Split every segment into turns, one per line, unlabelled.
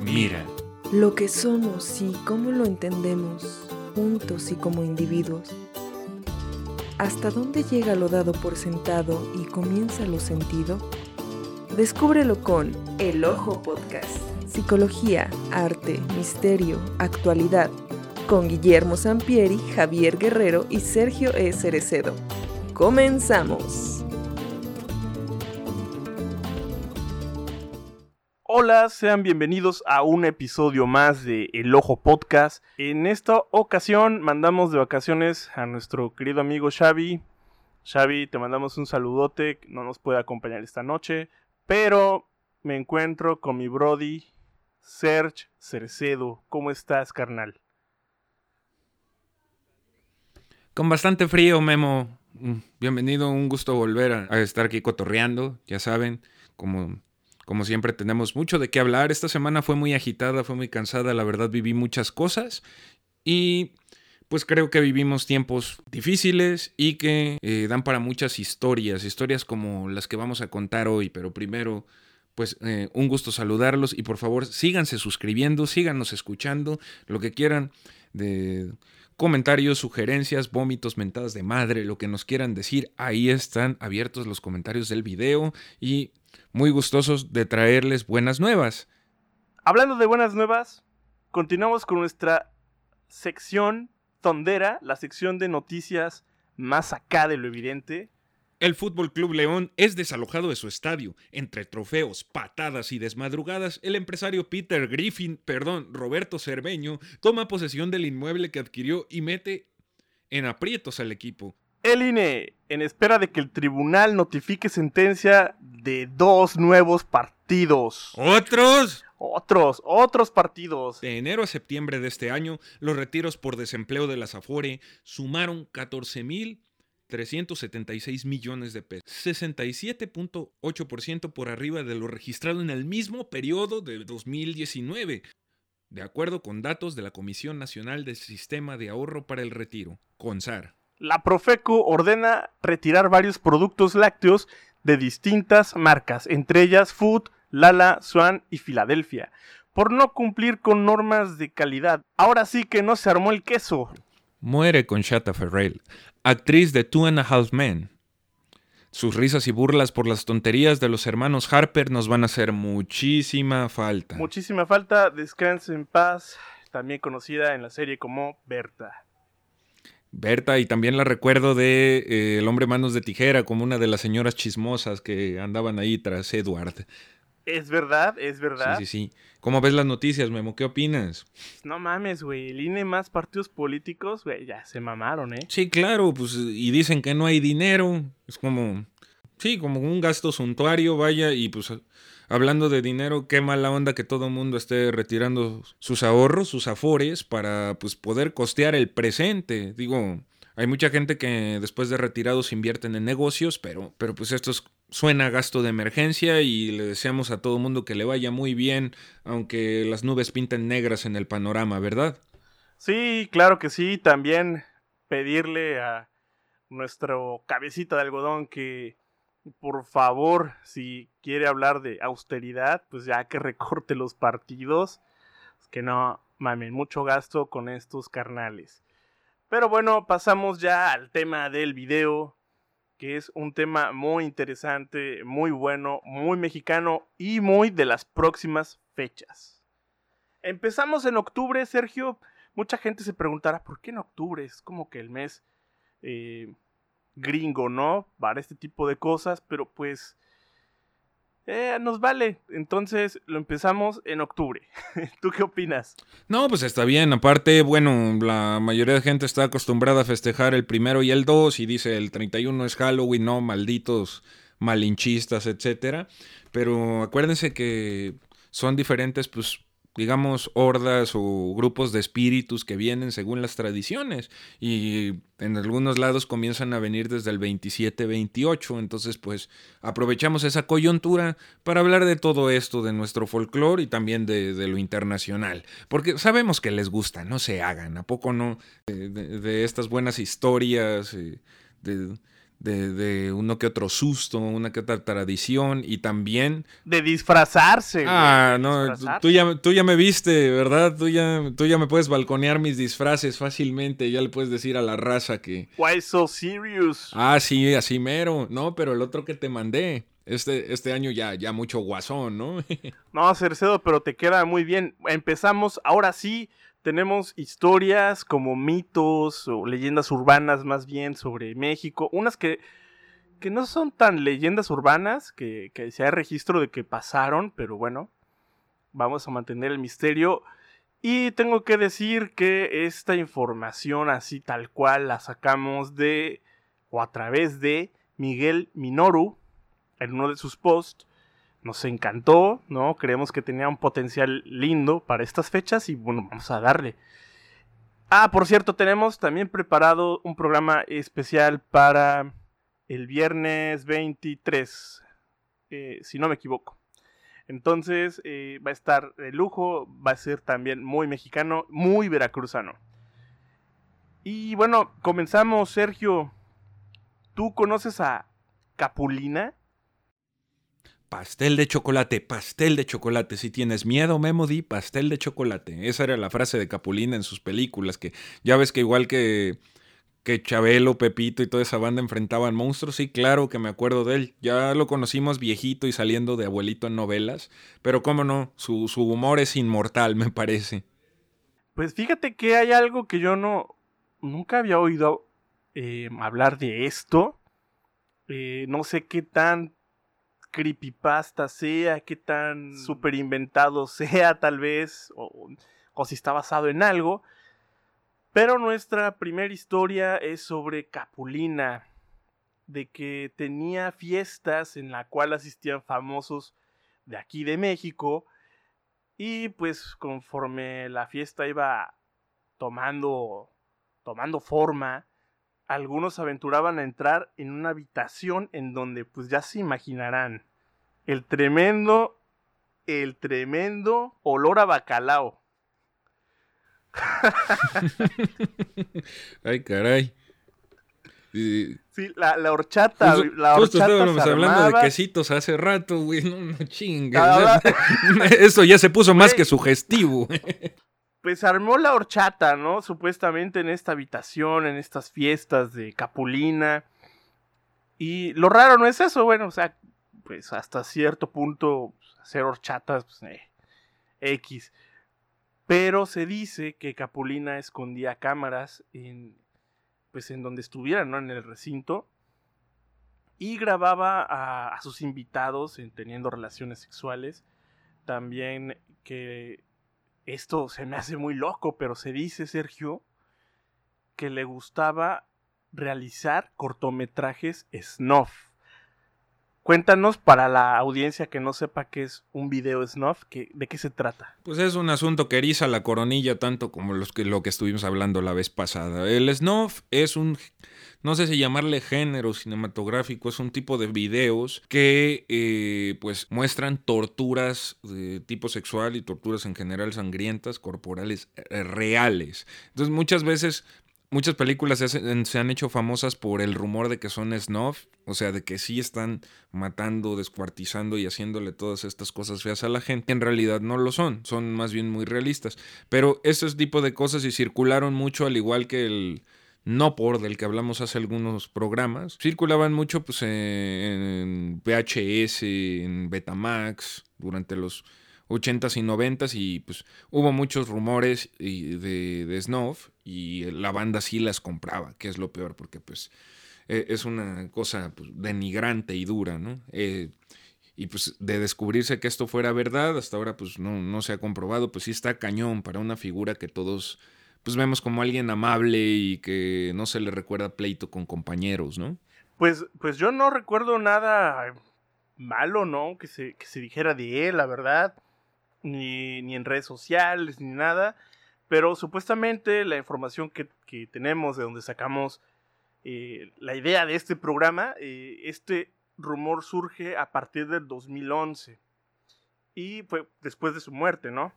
Mira.
Lo que somos y cómo lo entendemos, juntos y como individuos. ¿Hasta dónde llega lo dado por sentado y comienza lo sentido? Descúbrelo con El Ojo Podcast. Psicología, arte, misterio, actualidad. Con Guillermo Sampieri, Javier Guerrero y Sergio E. Cerecedo. Comenzamos.
Hola, sean bienvenidos a un episodio más de El Ojo Podcast. En esta ocasión mandamos de vacaciones a nuestro querido amigo Xavi. Xavi, te mandamos un saludote, no nos puede acompañar esta noche, pero me encuentro con mi brody Serge Cercedo. ¿Cómo estás, carnal?
Con bastante frío, Memo. Mm, bienvenido, un gusto volver a, a estar aquí cotorreando, ya saben, como como siempre tenemos mucho de qué hablar. Esta semana fue muy agitada, fue muy cansada, la verdad viví muchas cosas y pues creo que vivimos tiempos difíciles y que eh, dan para muchas historias, historias como las que vamos a contar hoy, pero primero pues eh, un gusto saludarlos y por favor síganse suscribiendo, síganos escuchando, lo que quieran de comentarios, sugerencias, vómitos, mentadas de madre, lo que nos quieran decir, ahí están abiertos los comentarios del video y muy gustosos de traerles buenas nuevas.
Hablando de buenas nuevas, continuamos con nuestra sección tondera, la sección de noticias más acá de lo evidente.
El Fútbol Club León es desalojado de su estadio. Entre trofeos, patadas y desmadrugadas, el empresario Peter Griffin, perdón, Roberto Cerveño, toma posesión del inmueble que adquirió y mete en aprietos al equipo.
El INE, en espera de que el tribunal notifique sentencia de dos nuevos partidos.
¿Otros?
Otros, otros partidos.
De enero a septiembre de este año, los retiros por desempleo de la Afore sumaron 14.376 millones de pesos, 67.8% por arriba de lo registrado en el mismo periodo de 2019, de acuerdo con datos de la Comisión Nacional del Sistema de Ahorro para el Retiro, CONSAR.
La Profeco ordena retirar varios productos lácteos de distintas marcas, entre ellas Food, Lala, Swan y Filadelfia, por no cumplir con normas de calidad. Ahora sí que no se armó el queso.
Muere Conchata Ferrell, actriz de Two and a Half Men. Sus risas y burlas por las tonterías de los hermanos Harper nos van a hacer muchísima falta.
Muchísima falta, descanse en paz, también conocida en la serie como Berta.
Berta, y también la recuerdo de eh, El hombre manos de tijera, como una de las señoras chismosas que andaban ahí tras Edward.
Es verdad, es verdad.
Sí, sí, sí. ¿Cómo ves las noticias, Memo? ¿Qué opinas?
No mames, güey. El INE más partidos políticos, güey, ya se mamaron, ¿eh?
Sí, claro, pues, y dicen que no hay dinero. Es como, sí, como un gasto suntuario, vaya, y pues hablando de dinero, qué mala onda que todo el mundo esté retirando sus ahorros, sus afores, para pues poder costear el presente. Digo, hay mucha gente que después de retirados invierten en negocios, pero, pero pues esto suena a gasto de emergencia y le deseamos a todo mundo que le vaya muy bien, aunque las nubes pinten negras en el panorama, ¿verdad?
Sí, claro que sí. También pedirle a nuestro cabecita de algodón que por favor, si quiere hablar de austeridad, pues ya que recorte los partidos. Que no mamen, mucho gasto con estos carnales. Pero bueno, pasamos ya al tema del video, que es un tema muy interesante, muy bueno, muy mexicano y muy de las próximas fechas. Empezamos en octubre, Sergio. Mucha gente se preguntará, ¿por qué en octubre? Es como que el mes eh, gringo, ¿no? Para este tipo de cosas, pero pues eh, nos vale. Entonces lo empezamos en octubre. ¿Tú qué opinas?
No, pues está bien. Aparte, bueno, la mayoría de gente está acostumbrada a festejar el primero y el dos y dice el 31 es Halloween, no, malditos malinchistas, etcétera. Pero acuérdense que son diferentes, pues digamos, hordas o grupos de espíritus que vienen según las tradiciones. Y en algunos lados comienzan a venir desde el 27-28, entonces pues aprovechamos esa coyuntura para hablar de todo esto, de nuestro folclore y también de, lo internacional, porque sabemos que les gusta, no se hagan, ¿a poco no? De, estas buenas historias, eh, de de, uno que otro susto, una que otra tradición y también...
De disfrazarse.
Ah, no, Tú, ya, tú ya me viste, ¿verdad? Tú ya, tú ya me puedes balconear mis disfraces fácilmente, ya le puedes decir a la raza que...
Why so serious?
Ah, sí, así mero. No, pero el otro que te mandé, este, este año ya, ya mucho guasón, ¿no?
no, Cercedo, pero te queda muy bien. Empezamos, ahora sí, tenemos historias como mitos o leyendas urbanas más bien sobre México, unas que, que no son tan leyendas urbanas, que, que se registro de que pasaron, pero bueno, vamos a mantener el misterio. Y tengo que decir que esta información así tal cual la sacamos de o a través de Miguel Minoru en uno de sus posts nos encantó, ¿no? Creemos que tenía un potencial lindo para estas fechas y bueno, vamos a darle. Ah, por cierto, tenemos también preparado un programa especial para el viernes 23, eh, si no me equivoco. Entonces eh, va a estar de lujo, va a ser también muy mexicano, muy veracruzano. Y bueno, comenzamos, Sergio. ¿Tú conoces a Capulina?
Pastel de chocolate, pastel de chocolate. Si tienes miedo, Memo, di pastel de chocolate. Esa era la frase de Capulina en sus películas, que ya ves que igual que, que Chabelo, Pepito y toda esa banda enfrentaban monstruos. Sí, claro que me acuerdo de él. Ya lo conocimos viejito y saliendo de abuelito en novelas. Pero cómo no, su, humor es inmortal, me parece.
Pues fíjate que hay algo que yo no... Nunca había oído eh, hablar de esto. Eh, no sé qué tan creepypasta sea, qué tan super inventado sea tal vez, o, si está basado en algo. Pero nuestra primera historia es sobre Capulina, de que tenía fiestas en la cual asistían famosos de aquí de México y pues conforme la fiesta iba tomando tomando forma, algunos aventuraban a entrar en una habitación en donde pues ya se imaginarán el tremendo, el tremendo olor a bacalao.
Ay, caray.
Sí, la, la horchata. la
justo estábamos hablando de quesitos hace rato, güey. No, no chingas. Eso ya se puso más que sugestivo
pues armó la horchata, ¿no? Supuestamente en esta habitación, en estas fiestas de Capulina. Y lo raro no es eso, bueno, o sea, pues hasta cierto punto pues, hacer horchatas, pues, eh, X. Pero se dice que Capulina escondía cámaras en, pues en donde estuvieran, ¿no? En el recinto. Y grababa a, sus invitados en teniendo relaciones sexuales. También que esto se me hace muy loco, pero se dice, Sergio, que le gustaba realizar cortometrajes snuff. Cuéntanos para la audiencia que no sepa qué es un video snuff, ¿de qué se trata?
Pues es un asunto que eriza la coronilla tanto como los que, lo que estuvimos hablando la vez pasada. El snuff es un, no sé si llamarle género cinematográfico, es un tipo de videos que eh, pues muestran torturas de tipo sexual y torturas en general sangrientas, corporales, eh, reales. Entonces muchas veces muchas películas se, han hecho famosas por el rumor de que son snuff, o sea, de que sí están matando, descuartizando y haciéndole todas estas cosas feas a la gente. En realidad no lo son, son más bien muy realistas. Pero ese tipo de cosas y circularon mucho, al igual que el no por del que hablamos hace algunos programas, circulaban mucho pues, en VHS, en Betamax, durante los 80s y 90s y pues hubo muchos rumores de, de Snuff y la banda sí las compraba, que es lo peor porque pues e, es una cosa pues, denigrante y dura, ¿no? Eh, y pues de descubrirse que esto fuera verdad, hasta ahora pues no, no se ha comprobado, pues sí está cañón para una figura que todos pues vemos como alguien amable y que no se le recuerda pleito con compañeros, ¿no?
Pues, pues yo no recuerdo nada malo, ¿no? Que se, que se dijera de él, la verdad ni, ni en redes sociales, ni nada. Pero supuestamente la información que, tenemos, de donde sacamos eh, la idea de este programa, eh, este rumor surge a partir del 2011. Y fue después de su muerte, ¿no?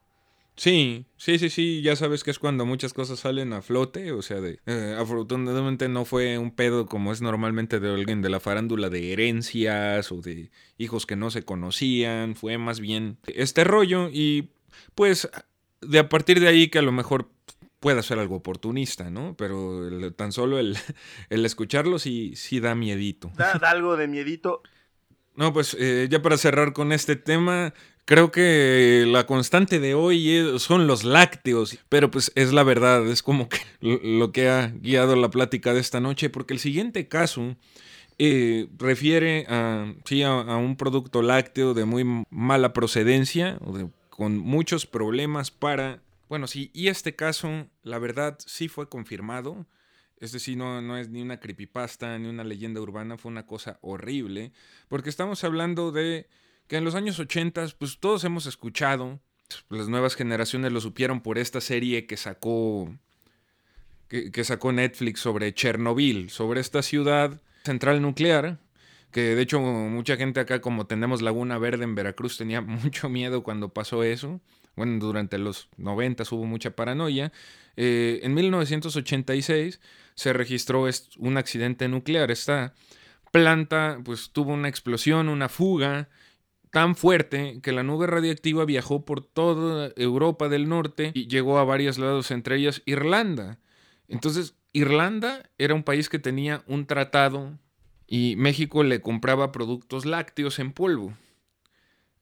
Sí, sí, sí, sí, ya sabes que es cuando muchas cosas salen a flote, o sea, de eh, afortunadamente no fue un pedo como es normalmente de alguien de la farándula de herencias o de hijos que no se conocían, fue más bien este rollo y pues de a partir de ahí que a lo mejor pueda ser algo oportunista, ¿no? Pero tan solo el, el, escucharlo sí, sí da miedito.
Da, algo de miedito.
No, pues eh, ya para cerrar con este tema, Creo que la constante de hoy son los lácteos, pero pues es la verdad, es como que lo que ha guiado la plática de esta noche, porque el siguiente caso eh, refiere a, sí, a, un producto lácteo de muy mala procedencia, con muchos problemas para... Bueno, sí, y este caso, la verdad, sí fue confirmado. Es decir, no, no es ni una creepypasta, ni una leyenda urbana, fue una cosa horrible, porque estamos hablando de que en los años 80, pues todos hemos escuchado, las nuevas generaciones lo supieron por esta serie que sacó, que, sacó Netflix sobre Chernobyl, sobre esta ciudad central nuclear, que de hecho mucha gente acá como tenemos Laguna Verde en Veracruz tenía mucho miedo cuando pasó eso. Bueno, durante los 90 hubo mucha paranoia. Eh, en 1986 se registró un accidente nuclear. Esta planta pues tuvo una explosión, una fuga tan fuerte que la nube radiactiva viajó por toda Europa del Norte y llegó a varios lados, entre ellas Irlanda. Entonces, Irlanda era un país que tenía un tratado y México le compraba productos lácteos en polvo.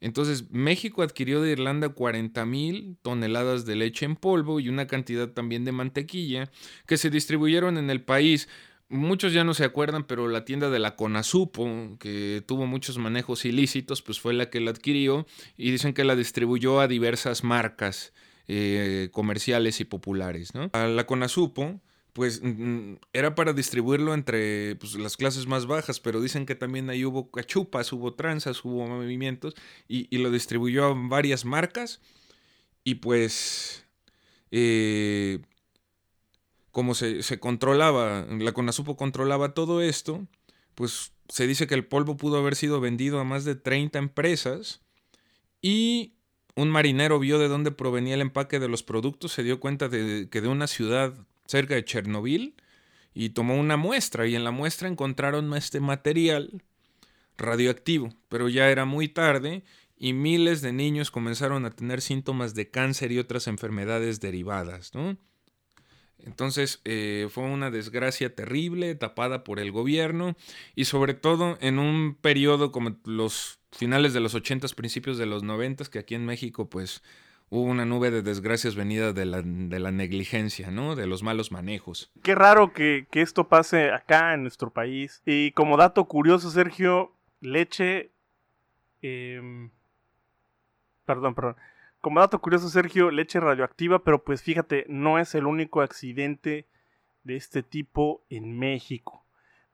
Entonces, México adquirió de Irlanda 40 mil toneladas de leche en polvo y una cantidad también de mantequilla que se distribuyeron en el país muchos ya no se acuerdan, pero la tienda de la Conasupo, que tuvo muchos manejos ilícitos, pues fue la que la adquirió y dicen que la distribuyó a diversas marcas eh, comerciales y populares. ¿no? A la Conasupo, pues era para distribuirlo entre pues, las clases más bajas, pero dicen que también ahí hubo cachupas, hubo tranzas, hubo movimientos y, lo distribuyó a varias marcas y pues... Eh, como se, controlaba, la CONASUPO controlaba todo esto, pues se dice que el polvo pudo haber sido vendido a más de 30 empresas y un marinero vio de dónde provenía el empaque de los productos, se dio cuenta de que de una ciudad cerca de Chernobyl y tomó una muestra y en la muestra encontraron este material radioactivo, pero ya era muy tarde y miles de niños comenzaron a tener síntomas de cáncer y otras enfermedades derivadas, ¿no? Entonces eh, fue una desgracia terrible, tapada por el gobierno y sobre todo en un periodo como los finales de los 80, principios de los 90, que aquí en México pues hubo una nube de desgracias venida de la, negligencia, ¿no? De los malos manejos.
Qué raro que, esto pase acá en nuestro país. Y como dato curioso, Sergio, leche... Em, perdón, perdón. Como dato curioso, Sergio, leche radioactiva, pero pues fíjate, no es el único accidente de este tipo en México.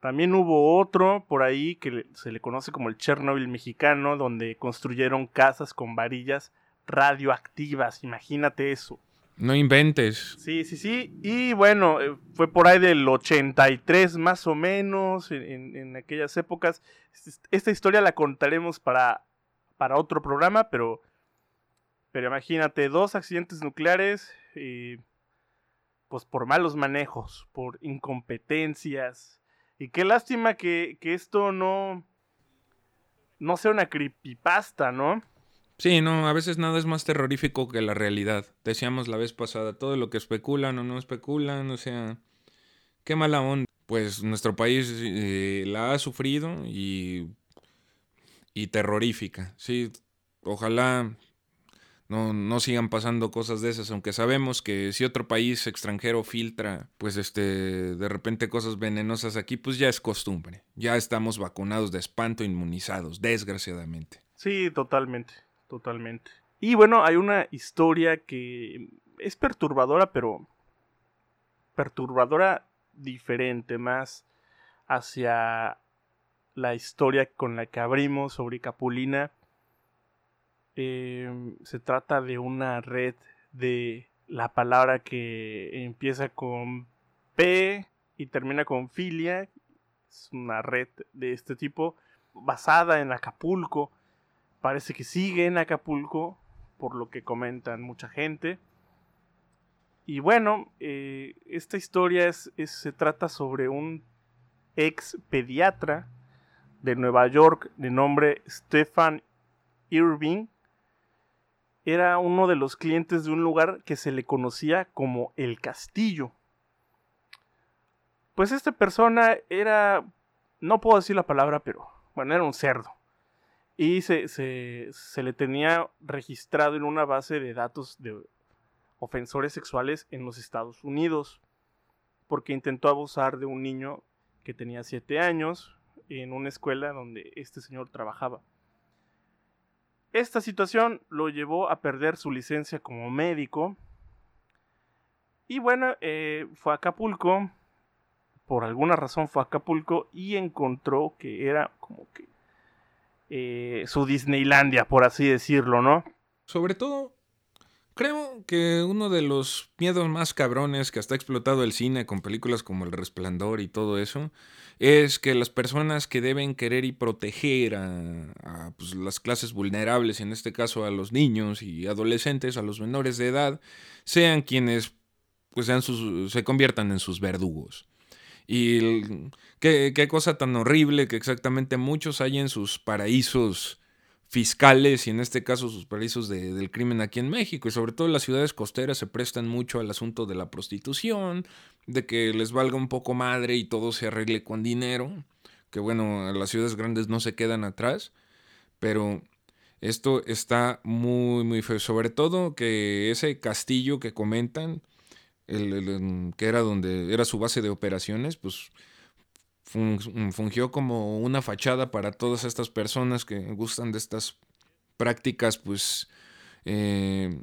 También hubo otro por ahí que se le conoce como el Chernobyl mexicano, donde construyeron casas con varillas radioactivas. Imagínate eso.
No inventes.
Sí, sí, sí. Y bueno, eh, fue por ahí del 83 más o menos, en, en aquellas épocas. Esta historia la contaremos para, para otro programa, pero pero imagínate, dos accidentes nucleares, y pues por malos manejos, por incompetencias. Y qué lástima que, esto no, no sea una creepypasta, ¿no?
Sí, no, a veces nada es más terrorífico que la realidad. Decíamos la vez pasada, todo lo que especulan o no especulan, o sea, qué mala onda. Pues nuestro país eh, la ha sufrido y, y terrorífica. Sí, ojalá no, no sigan pasando cosas de esas, aunque sabemos que si otro país extranjero filtra, pues este, de repente cosas venenosas aquí, pues ya es costumbre. Ya estamos vacunados de espanto, inmunizados, desgraciadamente.
Sí, totalmente, totalmente. Y bueno, hay una historia que es perturbadora, pero perturbadora diferente, más hacia la historia con la que abrimos sobre Capulina Em, se trata de una red de la palabra que empieza con P y termina con filia. Es una red de este tipo basada en Acapulco. Parece que sigue en Acapulco. por lo que comentan mucha gente. Y bueno, eh, esta historia es, se trata sobre un ex pediatra de Nueva York de nombre Stefan Irving. Era uno de los clientes de un lugar que se le conocía como El Castillo. Pues esta persona era, no puedo decir la palabra, pero bueno, era un cerdo. Y se, se le tenía registrado en una base de datos de ofensores sexuales en los Estados Unidos, porque intentó abusar de un niño que tenía 7 años en una escuela donde este señor trabajaba. Esta situación lo llevó a perder su licencia como médico. Y bueno, eh, fue a Acapulco. Por alguna razón fue a Acapulco y encontró que era como que eh, su Disneylandia, por así decirlo, ¿no?
Sobre todo Creo que uno de los miedos más cabrones que hasta ha explotado el cine con películas como El Resplandor y todo eso es que las personas que deben querer y proteger a, pues, las clases vulnerables, en este caso a los niños y adolescentes, a los menores de edad, sean quienes pues, sean sus, se conviertan en sus verdugos. Y qué, qué cosa tan horrible que exactamente muchos hay en sus paraísos fiscales y en este caso sus paraísos del crimen aquí en México. Y sobre todo las ciudades costeras se prestan mucho al asunto de la prostitución, de que les valga un poco madre y todo se arregle con dinero, que bueno, las ciudades grandes no se quedan atrás, pero esto está muy muy feo, sobre todo que ese castillo que comentan, el, que era donde era su base de operaciones, pues fungió como una fachada para todas estas personas que gustan de estas prácticas, pues, eh,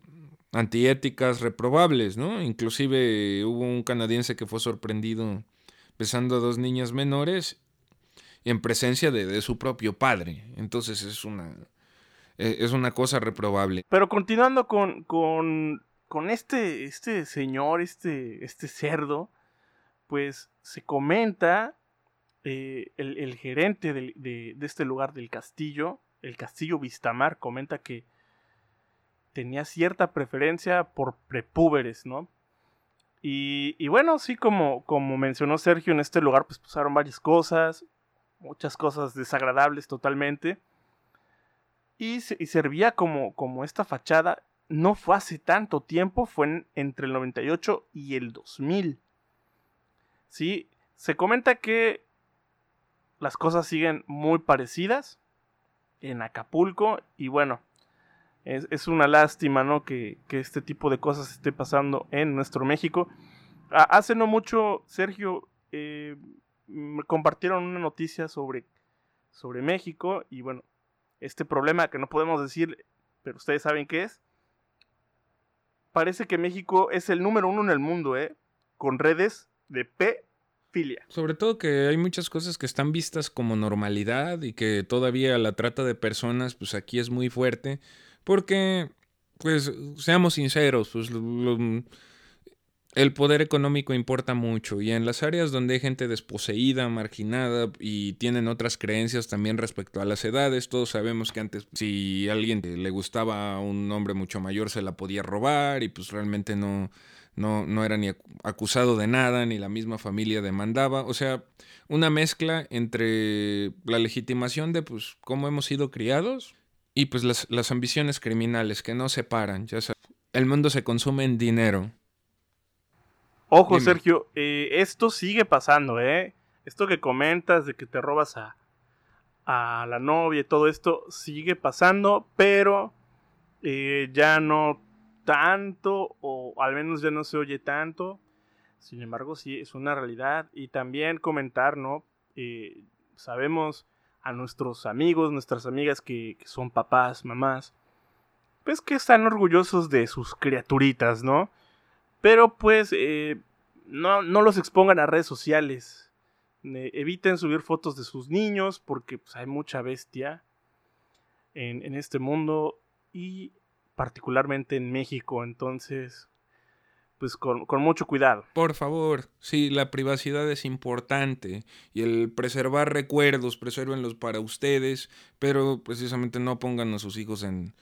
antiéticas, reprobables, ¿no? Inclusive hubo un canadiense que fue sorprendido besando a dos niñas menores en presencia de, su propio padre. Entonces es una, e, es una cosa reprobable.
Pero continuando con, con, con este, este señor, este, este cerdo, pues se comenta eh, el, gerente de, este lugar del castillo, el castillo Vistamar, comenta que tenía cierta preferencia por prepúberes, ¿no? Y, bueno, sí, como, mencionó Sergio, en este lugar pues pasaron varias cosas, muchas cosas desagradables totalmente. Y, servía como, esta fachada, no fue hace tanto tiempo, fue entre el 98 y el 2000. Sí, se comenta que las cosas siguen muy parecidas en Acapulco y bueno, es, una lástima, ¿no? Que, este tipo de cosas esté pasando en nuestro México. hace no mucho, Sergio, eh, me compartieron una noticia sobre, sobre México y bueno, este problema que no podemos decir, pero ustedes saben qué es. Parece que México es el número uno en el mundo, ¿eh? Con redes de P
sobre todo que hay muchas cosas que están vistas como normalidad y que todavía la trata de personas, pues aquí es muy fuerte. Porque, pues, seamos sinceros, pues el poder económico importa mucho y en las áreas donde hay gente desposeída, marginada y tienen otras creencias también respecto a las edades, todos sabemos que antes si alguien le gustaba a un hombre mucho mayor se la podía robar y pues realmente no, no, no era ni acusado de nada, ni la misma familia demandaba. O sea, una mezcla entre la legitimación de pues cómo hemos sido criados y pues las, ambiciones criminales que no separan. Ya sabes, el mundo se consume en dinero.
Ojo, Sergio, eh, esto sigue pasando, ¿eh? Esto que comentas de que te robas a, a la novia y todo esto sigue pasando, pero eh, ya no tanto, o al menos ya no se oye tanto. Sin embargo, sí, es una realidad. Y también comentar, ¿no? Eh, sabemos a nuestros amigos, nuestras amigas que, son papás, mamás, pues que están orgullosos de sus criaturitas, ¿no? Pero pues eh, no, no, los expongan a redes sociales. eviten subir fotos de sus niños porque pues, hay mucha bestia en, en este mundo. Y particularmente en México, entonces, pues con, mucho cuidado.
Por favor, sí, la privacidad es importante y el preservar recuerdos, presérvenlos para ustedes, pero precisamente no pongan a sus hijos en,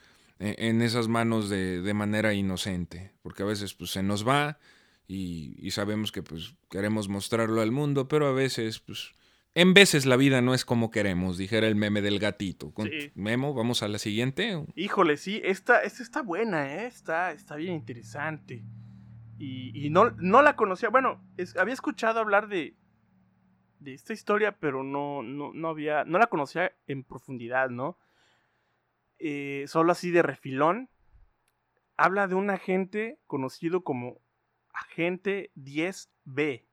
en esas manos de, de, manera inocente, porque a veces pues, se nos va y, y, sabemos que pues, queremos mostrarlo al mundo, pero a veces, pues, en veces la vida no es como queremos, dijera el meme del gatito. Sí. Memo, vamos a la siguiente.
Híjole, sí, esta, esta está buena, ¿eh? está, está bien interesante. Y, y no, no la conocía, bueno, había escuchado hablar de, de esta historia, pero no, no, no había, no la conocía en profundidad, ¿no? Eh, solo así de refilón, habla de un agente conocido como Agente 10B.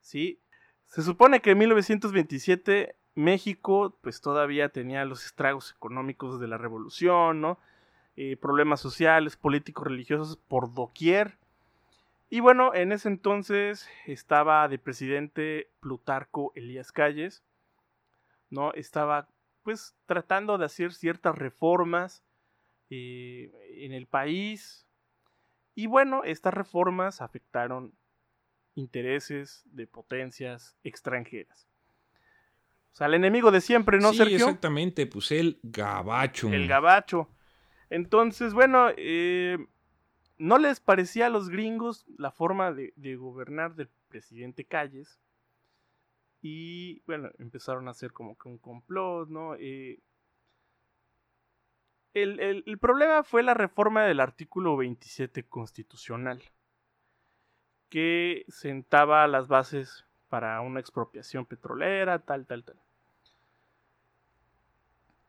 ¿Sí? Se supone que en 1927 México pues todavía tenía los estragos económicos de la revolución, ¿no? Eh, problemas sociales, políticos, religiosos por doquier. Y bueno, en ese entonces estaba de presidente Plutarco Elías Calles, ¿no? Estaba pues tratando de hacer ciertas reformas eh, en el país. Y bueno, estas reformas afectaron intereses de potencias extranjeras. O sea, el enemigo de siempre, ¿no,
sí, exactamente, pues el gabacho.
El gabacho. Entonces, bueno, eh, no les parecía a los gringos la forma de, de gobernar del presidente Calles. Y bueno, empezaron a hacer como que un complot, ¿no? Eh, el, problema fue la reforma del artículo 27 constitucional, que sentaba las bases para una expropiación petrolera, tal, tal, tal.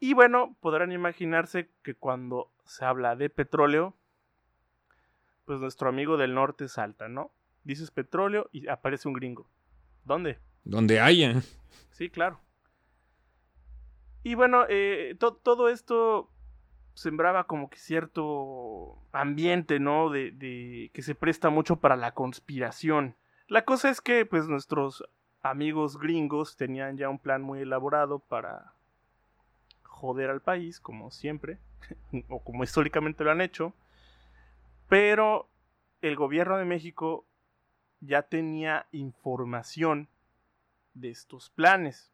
Y bueno, podrán imaginarse que cuando se habla de petróleo, pues nuestro amigo del norte salta, ¿no? Dices petróleo y aparece un gringo. ¿Dónde?
Donde haya.
Sí, claro. Y bueno, eh, todo esto sembraba como que cierto ambiente, ¿no? De, de, que se presta mucho para la conspiración. La cosa es que, pues, nuestros amigos gringos tenían ya un plan muy elaborado para joder al país, como siempre, o como históricamente lo han hecho. Pero el gobierno de México ya tenía información de estos planes.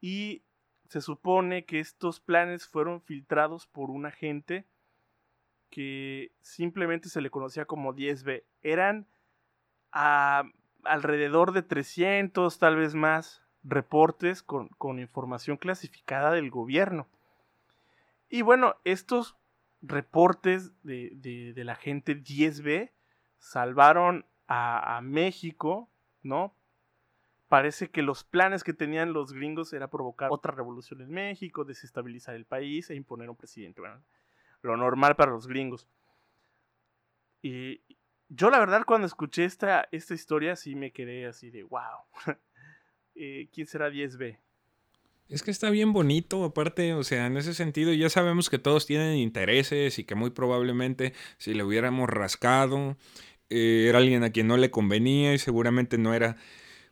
Y se supone que estos planes fueron filtrados por un agente que simplemente se le conocía como 10B. Eran alrededor de 300, tal vez más, reportes con, información clasificada del gobierno. Y bueno, estos reportes de, de, la gente 10B salvaron a, a México, ¿no? Parece que los planes que tenían los gringos era provocar otra revolución en México, desestabilizar el país e imponer un presidente. Bueno, lo normal para los gringos. Y yo la verdad cuando escuché esta, esta historia sí me quedé así de, wow, eh, ¿quién será 10B?
Es que está bien bonito, aparte, o sea, en ese sentido ya sabemos que todos tienen intereses y que muy probablemente si le hubiéramos rascado, eh, era alguien a quien no le convenía y seguramente no era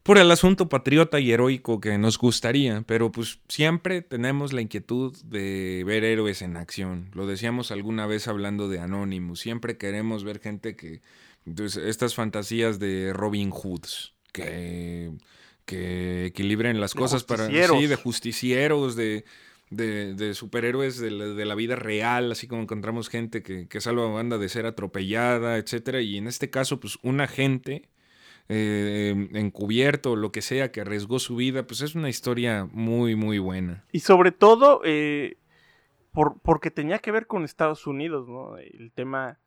por el asunto patriota y heroico que nos gustaría, pero pues siempre tenemos la inquietud de ver héroes en acción. Lo decíamos alguna vez hablando de Anonymous, siempre queremos ver gente que, entonces, pues, estas fantasías de Robin Hoods, que, que equilibren las cosas para... Sí, de justicieros, de... De, superhéroes de la, vida real, así como encontramos gente que, que salva a banda de ser atropellada, etcétera, y en este caso, pues un agente eh, encubierto, lo que sea, que arriesgó su vida, pues es una historia muy, muy buena.
Y sobre todo, eh, por, porque tenía que ver con Estados Unidos, ¿no? El tema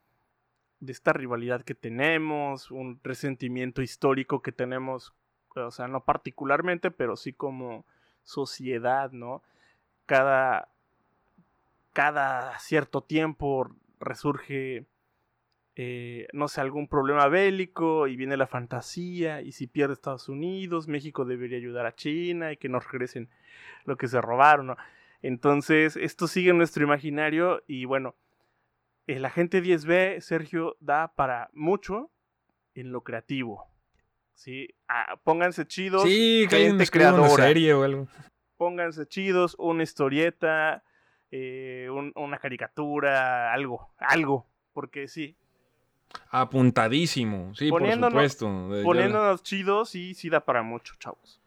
de esta rivalidad que tenemos, un resentimiento histórico que tenemos, o sea, no particularmente, pero sí como sociedad, ¿no? Cada, cada cierto tiempo resurge eh, no sé, algún problema bélico y viene la fantasía y si pierde Estados Unidos, México debería ayudar a China y que nos regresen lo que se robaron, Entonces, esto sigue en nuestro imaginario y bueno, el agente 10B, Sergio, da para mucho en lo creativo. ¿sí? Ah, pónganse chidos.
Sí, gente creadora. serie o algo.
Pónganse chidos, una historieta, eh, una caricatura, algo, algo. Porque sí,
Apuntadísimo, sí, por supuesto.
Poniéndonos chidos y sí da para mucho, chavos.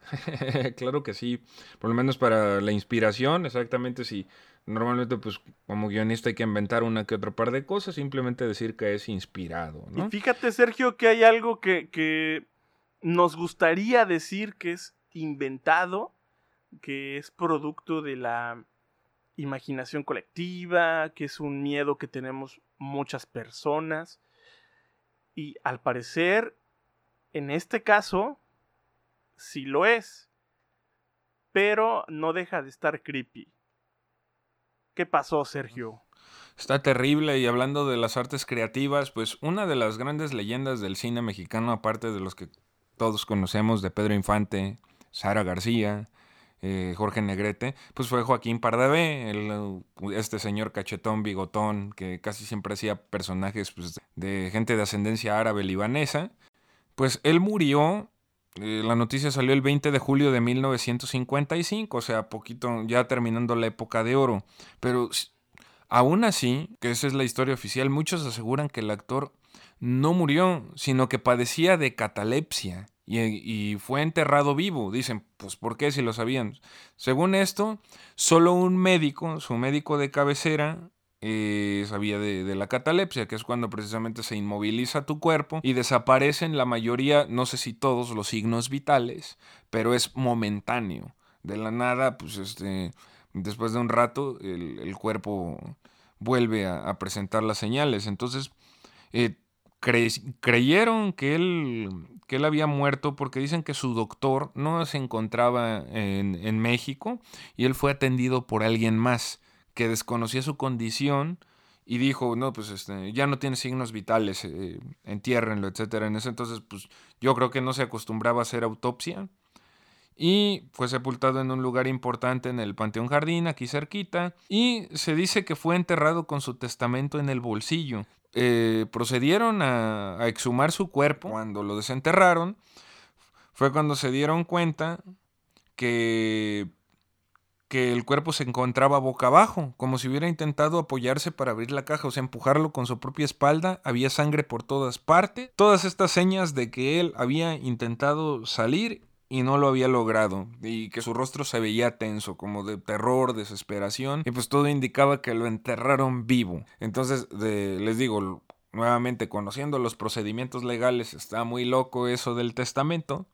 claro que sí, por lo menos para la inspiración, exactamente si, Normalmente, pues, como guionista hay que inventar una que otra par de cosas, simplemente decir que es inspirado, ¿no?
Y fíjate, Sergio, que hay algo que, que nos gustaría decir que es inventado, que es producto de la imaginación colectiva, que es un miedo que tenemos muchas personas. Y al parecer, en este caso, sí lo es. Pero no deja de estar creepy. ¿Qué pasó, Sergio?
Está terrible y hablando de las artes creativas, pues una de las grandes leyendas del cine mexicano, aparte de los que todos conocemos, de Pedro Infante, Sara García, eh, Jorge Negrete, pues fue Joaquín Pardavé, el, este señor cachetón, bigotón, que casi siempre hacía personajes pues, de gente de ascendencia árabe libanesa. Pues él murió eh, la noticia salió el 20 de julio de 1955, o sea, poquito ya terminando la época de oro. Pero aún así, que esa es la historia oficial, muchos aseguran que el actor no murió, sino que padecía de catalepsia y, fue enterrado vivo. Dicen, pues ¿por qué si lo sabían? Según esto, solo un médico, su médico de cabecera, eh, sabía de, la catalepsia, que es cuando precisamente se inmoviliza tu cuerpo y desaparecen la mayoría, no sé si todos los signos vitales, pero es momentáneo. De la nada, pues este, después de un rato, el, cuerpo vuelve a, presentar las señales. Entonces, eh, creyeron que él, que él había muerto porque dicen que su doctor no se encontraba en, en México y él fue atendido por alguien más que desconocía su condición y dijo, no, pues este, ya no tiene signos vitales, eh, entiérrenlo, etcétera. En ese entonces, pues yo creo que no se acostumbraba a hacer autopsia. Y fue sepultado en un lugar importante en el Panteón Jardín, aquí cerquita. Y se dice que fue enterrado con su testamento en el bolsillo. Eh, procedieron a, a exhumar su cuerpo. Cuando lo desenterraron, fue cuando se dieron cuenta que que el cuerpo se encontraba boca abajo, como si hubiera intentado apoyarse para abrir la caja, o sea, empujarlo con su propia espalda, había sangre por todas partes, todas estas señas de que él había intentado salir y no lo había logrado, y que su rostro se veía tenso, como de terror, desesperación, y pues todo indicaba que lo enterraron vivo. Entonces, les digo, nuevamente, conociendo los procedimientos legales, está muy loco eso del testamento,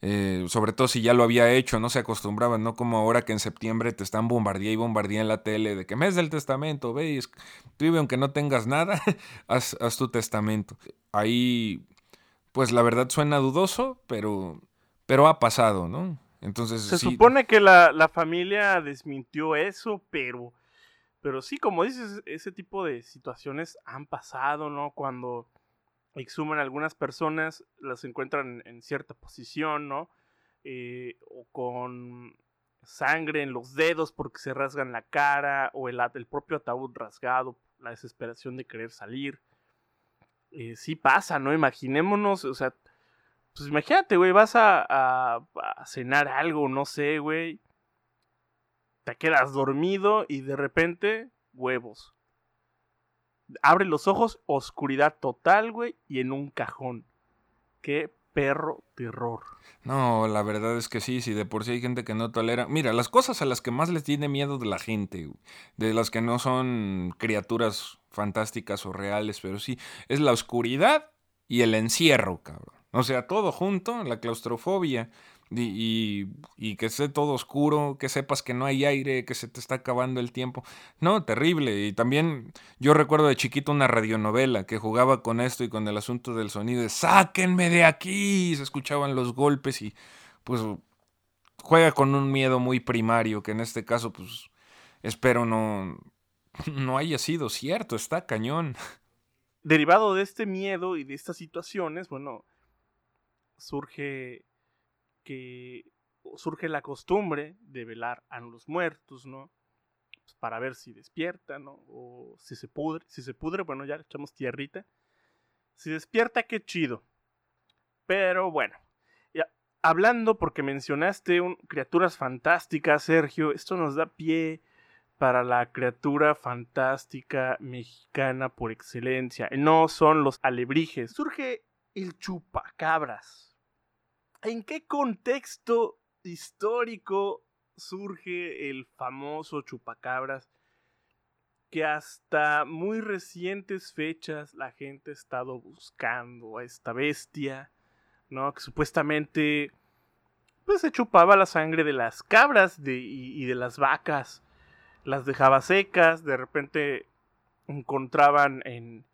eh, sobre todo si ya lo había hecho, no se acostumbraban, no como ahora que en septiembre te están bombardeando y bombardeando en la tele de que mes del testamento, veis, vive aunque no tengas nada, haz, tu testamento. Ahí, pues la verdad suena dudoso, pero, pero ha pasado, ¿no? Entonces,
se supone que la, la, familia desmintió eso, pero, pero sí, como dices, ese tipo de situaciones han pasado, ¿no? Cuando exhuman algunas personas, las encuentran en cierta posición, ¿no? Eh, o con sangre en los dedos porque se rasgan la cara, o el, el propio ataúd rasgado, la desesperación de querer salir. Eh, sí pasa, ¿no? Imaginémonos, o sea, pues imagínate, güey, vas a, cenar algo, no sé, güey. Te quedas dormido y de repente, huevos abre los ojos, oscuridad total, güey, y en un cajón. Qué perro terror.
No, la verdad es que sí, sí, de por sí hay gente que no tolera. Mira, las cosas a las que más les tiene miedo de la gente, de las que no son criaturas fantásticas o reales, pero sí, es la oscuridad y el encierro, cabrón. O sea, todo junto, la claustrofobia. Y, y, que esté todo oscuro, que sepas que no hay aire, que se te está acabando el tiempo. No, terrible. Y también yo recuerdo de chiquito una radionovela que jugaba con esto y con el asunto del sonido de ¡sáquenme de aquí! se escuchaban los golpes y pues juega con un miedo muy primario que en este caso pues espero no, no haya sido cierto, está cañón.
Derivado de este miedo y de estas situaciones, bueno, surge que surge la costumbre de velar a los muertos, ¿no? Pues para ver si despierta, ¿no? O si se pudre. Si se pudre, bueno, ya le echamos tierrita. Si despierta, qué chido. Pero bueno, ya, hablando porque mencionaste criaturas fantásticas, Sergio, esto nos da pie para la criatura fantástica mexicana por excelencia. No son los alebrijes. Surge el chupacabras ¿En qué contexto histórico surge el famoso chupacabras? que hasta muy recientes fechas la gente ha estado buscando a esta bestia, ¿no? Que supuestamente pues se chupaba la sangre de las cabras y, y, de las vacas, las dejaba secas, de repente encontraban en,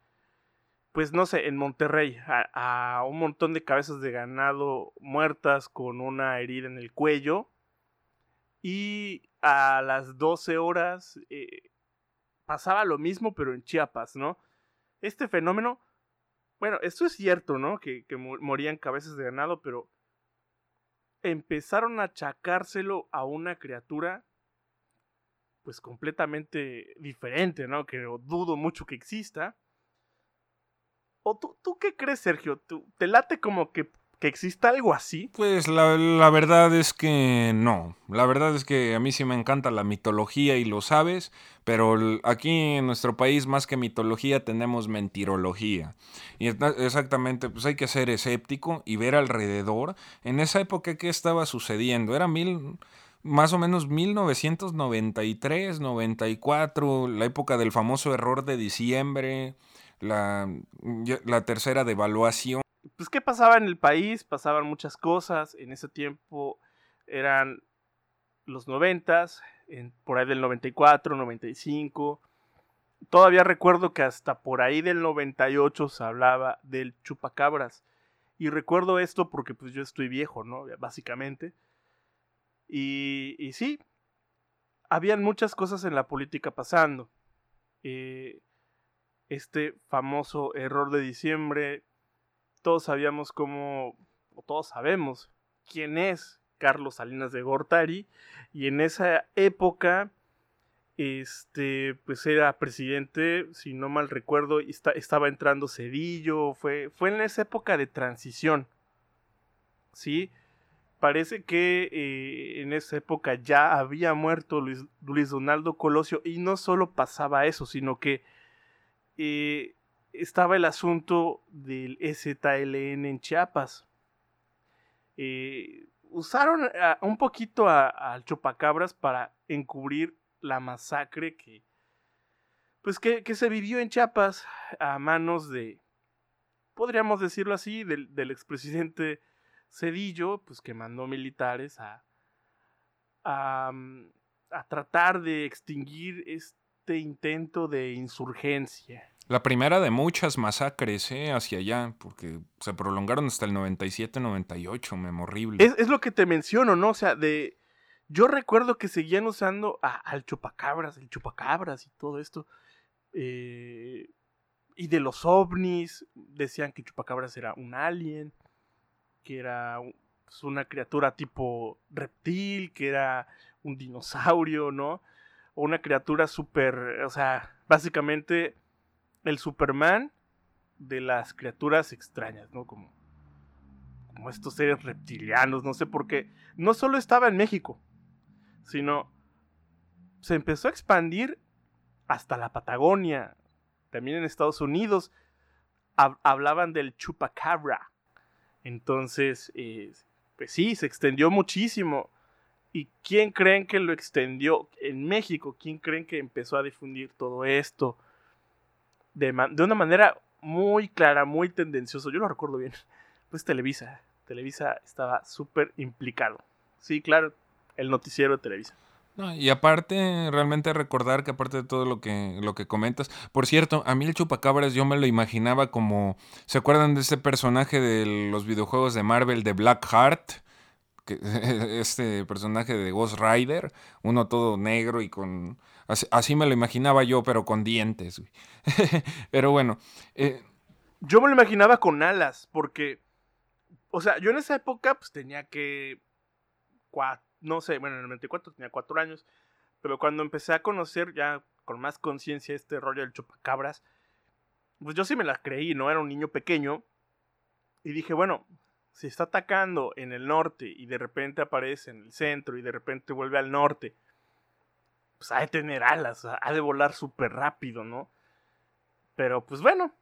pues no sé, en Monterrey a, un montón de cabezas de ganado muertas con una herida en el cuello y a las 12 horas eh, pasaba lo mismo, pero en Chiapas, ¿no? Este fenómeno, bueno, esto es cierto, ¿no? Que, morían cabezas de ganado, pero empezaron a achacárselo a una criatura pues completamente diferente, ¿no? Que dudo mucho que exista. ¿O tú, tú qué crees, Sergio? ¿Tú, ¿Te late como que que exista algo así?
Pues la, verdad es que no. La verdad es que a mí sí me encanta la mitología y lo sabes, pero aquí en nuestro país más que mitología tenemos mentirología. Y exactamente, pues hay que ser escéptico y ver alrededor. En esa época, ¿qué estaba sucediendo? Era mil más o menos 1993, 94, la época del famoso error de diciembre, la, la tercera devaluación
pues, ¿qué pasaba en el país? Pasaban muchas cosas. En ese tiempo eran los noventas, por ahí del 94, 95. Todavía recuerdo que hasta por ahí del 98 se hablaba del chupacabras. Y recuerdo esto porque pues yo estoy viejo, ¿no? Básicamente. Y, y sí, habían muchas cosas en la política pasando. Eh, este famoso error de diciembre todos sabíamos cómo, o todos sabemos quién es Carlos Salinas de Gortari, y en esa época, este, pues era presidente, si no mal recuerdo, estaba entrando Cedillo, fue, fue en esa época de transición, ¿sí? Parece que eh, en esa época ya había muerto Luis, Luis, Donaldo Colosio y no solo pasaba eso, sino que eh, estaba el asunto del EZLN en Chiapas. Eh, usaron un poquito al chupacabras para encubrir la masacre que, pues que, se vivió en Chiapas a manos de, podríamos decirlo así, del, expresidente Cedillo, pues que mandó militares a, a, a tratar de extinguir este intento de insurgencia.
La primera de muchas masacres, ¿eh? Hacia allá, porque se prolongaron hasta el 97-98, memorable.
Es, es lo que te menciono, ¿no? O sea, de... Yo recuerdo que seguían usando al chupacabras, el chupacabras y todo esto. Eh, y de los ovnis, decían que chupacabras era un alien, que era pues, una criatura tipo reptil, que era un dinosaurio, ¿no? Una criatura súper, o sea, básicamente el Superman de las criaturas extrañas, ¿no? Como, como estos seres reptilianos, no sé por qué. No solo estaba en México, sino se empezó a expandir hasta la Patagonia, también en Estados Unidos. hablaban del chupacabra. Entonces, eh, pues sí, se extendió muchísimo. ¿Y quién creen que lo extendió en México? ¿Quién creen que empezó a difundir todo esto? de, una manera muy clara, muy tendenciosa. Yo lo recuerdo bien. Pues Televisa. Televisa estaba súper implicado. Sí, claro, el noticiero de Televisa.
y aparte, realmente recordar que aparte de todo lo que, lo que comentas, por cierto, a mí el chupacabras yo me lo imaginaba como, ¿se acuerdan de ese personaje de los videojuegos de Marvel de Black Heart? este personaje de Ghost Rider, uno todo negro y con... Así, me lo imaginaba yo, pero con dientes. pero bueno. Eh,
yo me lo imaginaba con alas, porque... O sea, yo en esa época pues tenía que... no sé, bueno, en el 94 tenía cuatro años, pero cuando empecé a conocer ya con más conciencia este rollo del chupacabras, pues yo sí me la creí, ¿no? Era un niño pequeño. Y dije, bueno, si está atacando en el norte y de repente aparece en el centro y de repente vuelve al norte, pues ha de tener alas, ha de volar súper rápido, ¿no? Pero pues bueno.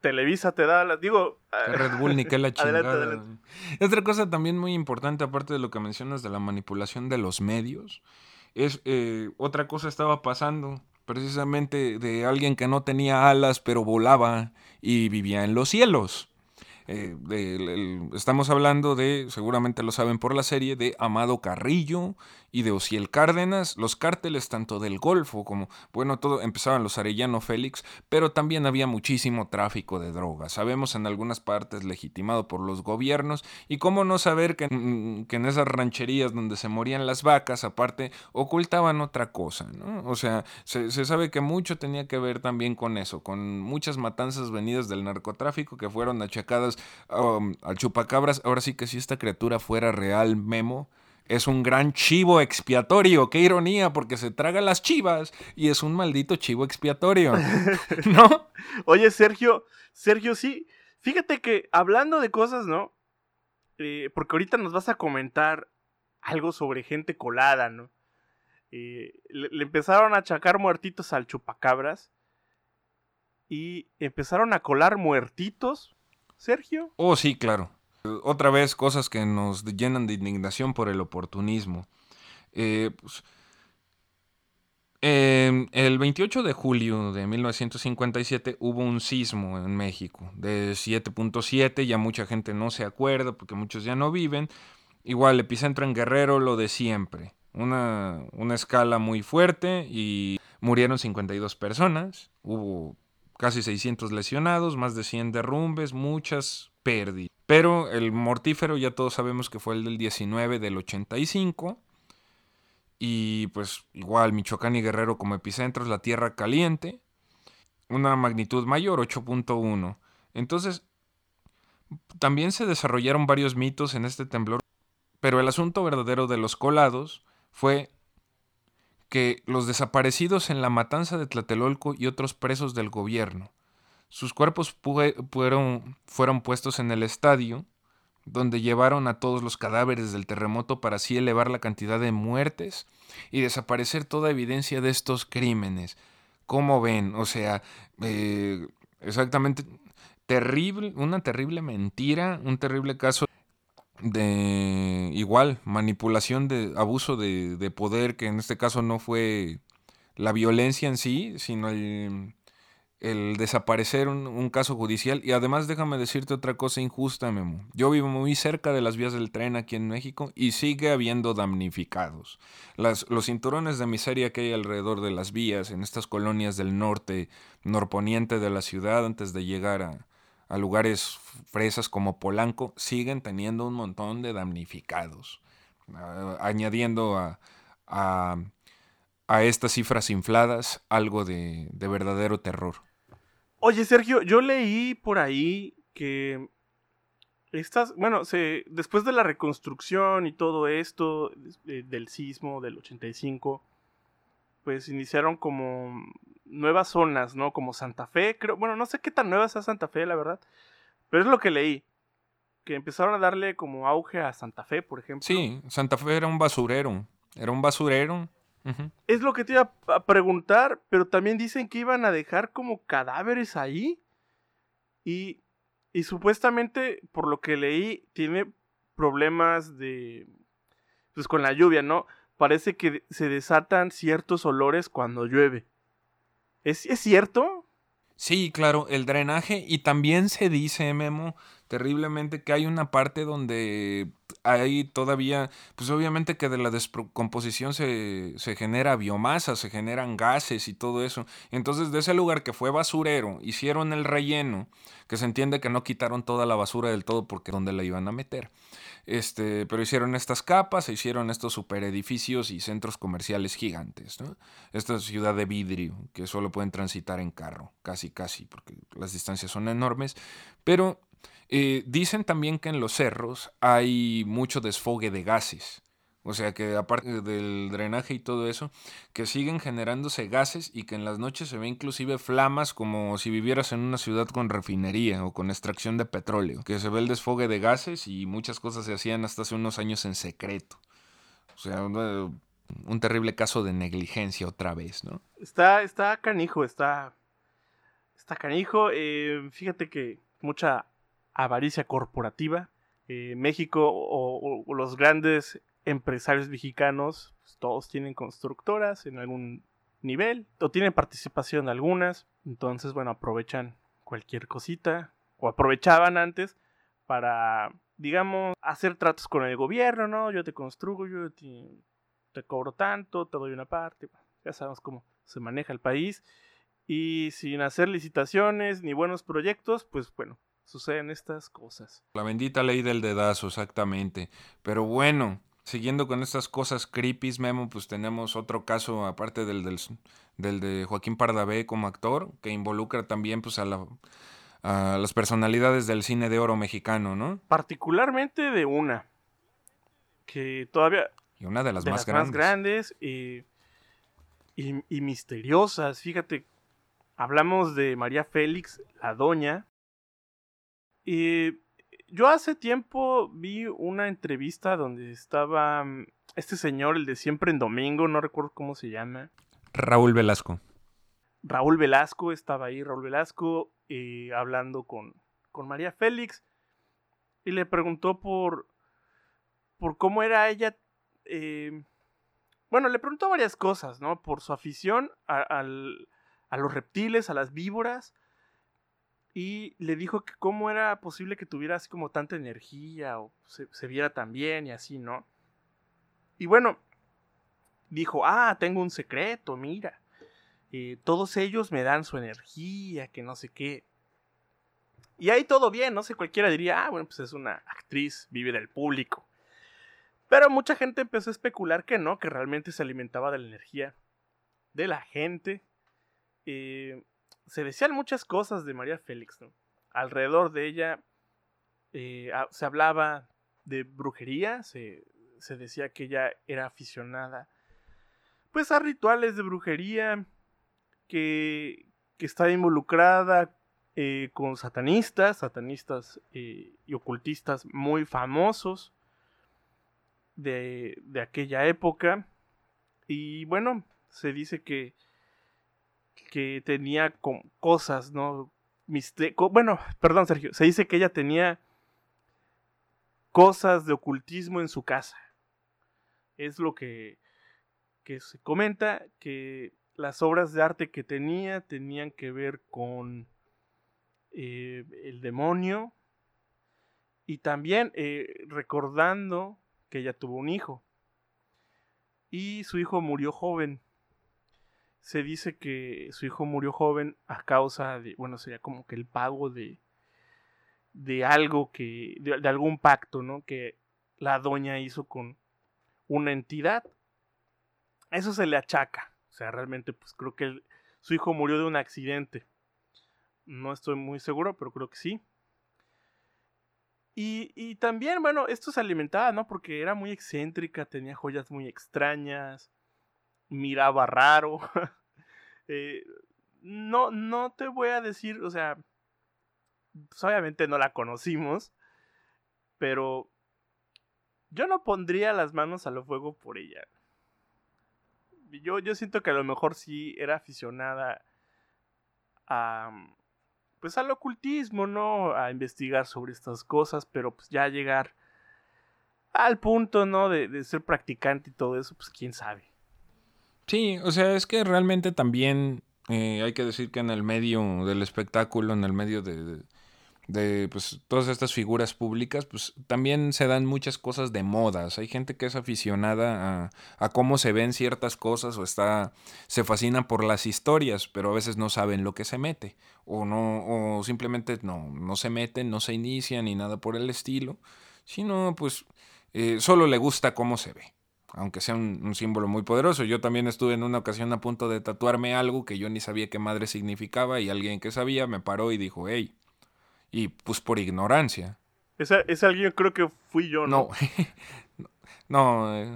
Televisa te da las. Digo.
Red Bull ni que la chingada. Otra cosa también muy importante, aparte de lo que mencionas de la manipulación de los medios, es eh, otra cosa estaba pasando, precisamente de alguien que no tenía alas pero volaba y vivía en los cielos. Eh, estamos hablando de, seguramente lo saben por la serie, de Amado Carrillo y de Ociel Cárdenas, los cárteles tanto del Golfo como, bueno, todo empezaban los Arellano Félix, pero también había muchísimo tráfico de drogas. Sabemos en algunas partes legitimado por los gobiernos y cómo no saber que, mm, en esas rancherías donde se morían las vacas, aparte, ocultaban otra cosa, ¿no? O sea, se, sabe que mucho tenía que ver también con eso, con muchas matanzas venidas del narcotráfico que fueron achacadas um, al chupacabras. Ahora sí que si esta criatura fuera real, Memo, es un gran chivo expiatorio. Qué ironía, porque se traga las chivas y es un maldito chivo expiatorio. ¿No?
Oye, Sergio, Sergio, sí. Fíjate que hablando de cosas, ¿no? Eh, porque ahorita nos vas a comentar algo sobre gente colada, ¿no? Eh, le, empezaron a achacar muertitos al chupacabras. Y empezaron a colar muertitos, Sergio.
Oh, sí, claro. Otra vez cosas que nos llenan de indignación por el oportunismo. Eh, pues, el 28 de julio de 1957 hubo un sismo en México de 7.7, ya mucha gente no se acuerda porque muchos ya no viven. Igual, epicentro en Guerrero, lo de siempre. Una, una escala muy fuerte y murieron 52 personas, hubo casi 600 lesionados, más de 100 derrumbes, muchas pérdidas. Pero el mortífero ya todos sabemos que fue el del 19 del 85. Y pues igual Michoacán y Guerrero como epicentros, la Tierra Caliente. Una magnitud mayor, 8.1. Entonces, también se desarrollaron varios mitos en este temblor. Pero el asunto verdadero de los colados fue que los desaparecidos en la matanza de Tlatelolco y otros presos del gobierno sus cuerpos fueron, fueron puestos en el estadio, donde llevaron a todos los cadáveres del terremoto para así elevar la cantidad de muertes y desaparecer toda evidencia de estos crímenes. ¿Cómo ven? O sea, eh, exactamente terrible, una terrible mentira, un terrible caso de igual manipulación de abuso de, de poder, que en este caso no fue la violencia en sí, sino el el desaparecer un, caso judicial. Y además déjame decirte otra cosa injusta, Memo. Yo vivo muy cerca de las vías del tren aquí en México y sigue habiendo damnificados. Los cinturones de miseria que hay alrededor de las vías, en estas colonias del norte, norponiente de la ciudad, antes de llegar a, lugares fresas como Polanco, siguen teniendo un montón de damnificados. añadiendo a, a, a, estas cifras infladas algo de, de verdadero terror.
Oye, Sergio, yo leí por ahí que estas, bueno, se, después de la reconstrucción y todo esto del sismo del 85, pues iniciaron como nuevas zonas, ¿no? Como Santa Fe, creo, bueno, no sé qué tan nueva sea Santa Fe, la verdad, pero es lo que leí, que empezaron a darle como auge a Santa Fe, por ejemplo.
Sí, Santa Fe era un basurero, era un basurero
es lo que te iba a preguntar, pero también dicen que iban a dejar como cadáveres ahí. Y, y supuestamente, por lo que leí, tiene problemas de... Pues con la lluvia, ¿no? Parece que se desatan ciertos olores cuando llueve. ¿Es, ¿Es cierto?
Sí, claro, el drenaje y también se dice, Memo, terriblemente que hay una parte donde hay todavía, pues obviamente que de la descomposición se, se, genera biomasa, se generan gases y todo eso. Entonces de ese lugar que fue basurero, hicieron el relleno, que se entiende que no quitaron toda la basura del todo porque donde la iban a meter. Este, pero hicieron estas capas, se hicieron estos super edificios y centros comerciales gigantes. ¿no? Esta ciudad de vidrio, que solo pueden transitar en carro, casi, casi, porque las distancias son enormes. Pero eh, dicen también que en los cerros hay mucho desfogue de gases. O sea que aparte del drenaje y todo eso, que siguen generándose gases y que en las noches se ve inclusive flamas como si vivieras en una ciudad con refinería o con extracción de petróleo. Que se ve el desfogue de gases y muchas cosas se hacían hasta hace unos años en secreto. O sea, un, terrible caso de negligencia otra vez, ¿no?
Está, está canijo, está, está canijo. Eh, fíjate que mucha avaricia corporativa. Eh, México o, los grandes empresarios mexicanos, pues, todos tienen constructoras en algún nivel, o tienen participación en algunas, entonces, bueno, aprovechan cualquier cosita, o aprovechaban antes para, digamos, hacer tratos con el gobierno, ¿no? Yo te construyo, yo te, cobro tanto, te doy una parte, ya sabemos cómo se maneja el país, y sin hacer licitaciones ni buenos proyectos, pues bueno, suceden estas cosas.
La bendita ley del dedazo, exactamente. Pero bueno, siguiendo con estas cosas creepy, Memo, pues tenemos otro caso, aparte del, del, de Joaquín Pardavé como actor, que involucra también pues a, la, a las personalidades del cine de oro mexicano, ¿no?
Particularmente de una, que todavía...
Y una de las,
más, grandes. más grandes. y, y misteriosas. Fíjate, hablamos de María Félix, la doña, y yo hace tiempo vi una entrevista donde estaba mm, este señor, el de siempre en domingo, no recuerdo cómo se llama.
Raúl Velasco.
Raúl Velasco estaba ahí, Raúl Velasco, eh, hablando con, con María Félix. Y le preguntó por, por cómo era ella. Eh, bueno, le preguntó varias cosas, ¿no? Por su afición a los reptiles, a las víboras y le dijo que cómo era posible que tuviera así como tanta energía o se, viera tan bien y así, ¿no? Y bueno, dijo, ah, tengo un secreto, mira. Eh, todos ellos me dan su energía, que no sé qué. Y ahí todo bien, no sé, cualquiera diría, ah, bueno, pues es una actriz, vive del público. Pero mucha gente empezó a especular que no, que realmente se alimentaba de la energía de la gente. Eh, se decían muchas cosas de María Félix. Alrededor de ella eh, se hablaba de brujería, se, decía que ella era aficionada pues a rituales de brujería, que, que estaba involucrada eh, con satanistas, satanistas eh, y ocultistas muy famosos de, de aquella época. Y bueno, se dice que que tenía cosas, ¿no? bueno, perdón Sergio, se dice que ella tenía cosas de ocultismo en su casa. Es lo que, que se comenta, que las obras de arte que tenía tenían que ver con eh, el demonio y también eh, recordando que ella tuvo un hijo y su hijo murió joven se dice que su hijo murió joven a causa de, bueno, sería como que el pago de, de algo que, de, algún pacto, ¿no? Que la doña hizo con una entidad. Eso se le achaca. O sea, realmente, pues creo que su hijo murió de un accidente. No estoy muy seguro, pero creo que sí. Y, y también, bueno, esto se alimentaba, ¿no? Porque era muy excéntrica, tenía joyas muy extrañas miraba raro. Eh, no, no te voy a decir, o sea, pues obviamente no la conocimos, pero yo no pondría las manos a lo fuego por ella. Yo, yo siento que a lo mejor sí era aficionada a pues al ocultismo, ¿no? A investigar sobre estas cosas, pero pues ya llegar al punto, ¿no? De, de ser practicante y todo eso, pues quién sabe.
Sí, o sea, es que realmente también eh, hay que decir que en el medio del espectáculo, en el medio de, de, pues, todas estas figuras públicas, pues también se dan muchas cosas de modas. Hay gente que es aficionada a, a, cómo se ven ciertas cosas o está, se fascina por las historias, pero a veces no saben lo que se mete o no, o simplemente no, no se meten, no se inician ni nada por el estilo, sino pues eh, solo le gusta cómo se ve aunque sea un, símbolo muy poderoso. Yo también estuve en una ocasión a punto de tatuarme algo que yo ni sabía qué madre significaba y alguien que sabía me paró y dijo, hey, y pues por ignorancia.
Ese, ese alguien creo que fui yo, ¿no?
No, no. Eh.